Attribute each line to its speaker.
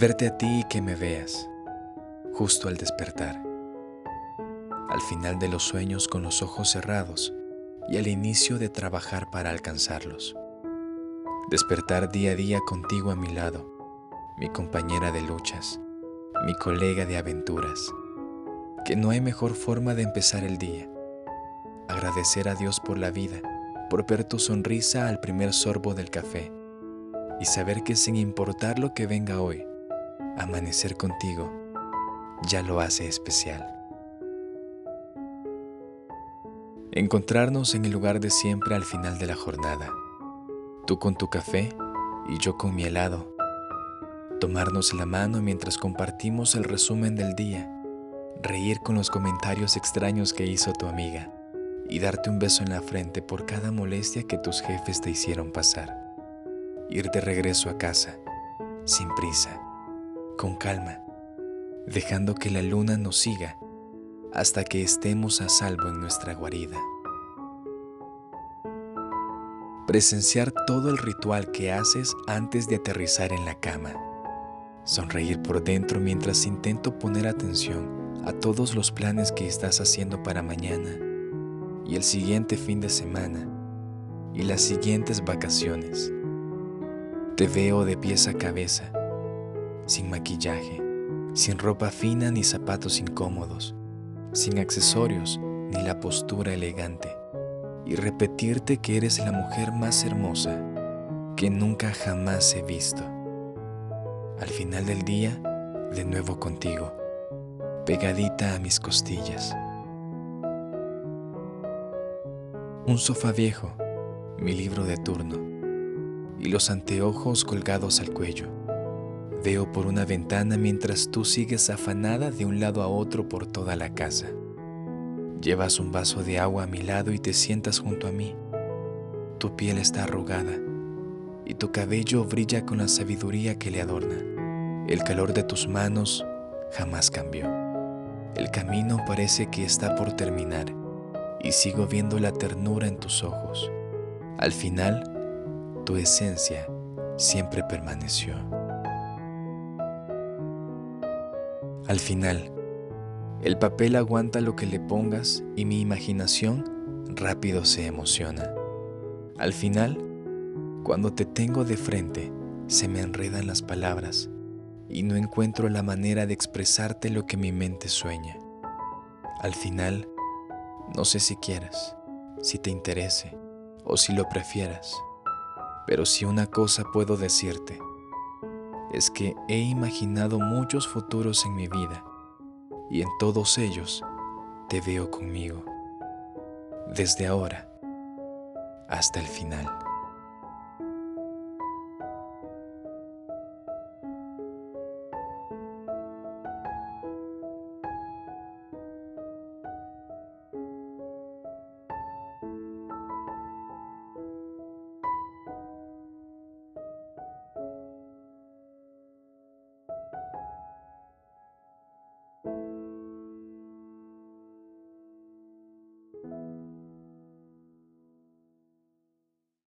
Speaker 1: Verte a ti y que me veas, justo al despertar. Al final de los sueños con los ojos cerrados y al inicio de trabajar para alcanzarlos. Despertar día a día contigo a mi lado, mi compañera de luchas, mi colega de aventuras. Que no hay mejor forma de empezar el día. Agradecer a Dios por la vida, por ver tu sonrisa al primer sorbo del café y saber que sin importar lo que venga hoy, amanecer contigo ya lo hace especial. Encontrarnos en el lugar de siempre al final de la jornada. Tú con tu café y yo con mi helado. Tomarnos la mano mientras compartimos el resumen del día. Reír con los comentarios extraños que hizo tu amiga y darte un beso en la frente por cada molestia que tus jefes te hicieron pasar. Ir de regreso a casa, sin prisa con calma, dejando que la luna nos siga hasta que estemos a salvo en nuestra guarida. Presenciar todo el ritual que haces antes de aterrizar en la cama. Sonreír por dentro mientras intento poner atención a todos los planes que estás haciendo para mañana y el siguiente fin de semana y las siguientes vacaciones. Te veo de pies a cabeza sin maquillaje, sin ropa fina ni zapatos incómodos, sin accesorios ni la postura elegante, y repetirte que eres la mujer más hermosa que nunca jamás he visto. Al final del día, de nuevo contigo, pegadita a mis costillas. Un sofá viejo, mi libro de turno, y los anteojos colgados al cuello Veo por una ventana mientras tú sigues afanada de un lado a otro por toda la casa. Llevas un vaso de agua a mi lado y te sientas junto a mí. Tu piel está arrugada y tu cabello brilla con la sabiduría que le adorna. El calor de tus manos jamás cambió. El camino parece que está por terminar y sigo viendo la ternura en tus ojos. Al final, tu esencia siempre permaneció. Al final, el papel aguanta lo que le pongas y mi imaginación rápido se emociona. Al final, cuando te tengo de frente, se me enredan las palabras y no encuentro la manera de expresarte lo que mi mente sueña. Al final, no sé si quieras, si te interese o si lo prefieras, pero si una cosa puedo decirte, es que he imaginado muchos futuros en mi vida y en todos ellos te veo conmigo, desde ahora hasta el final.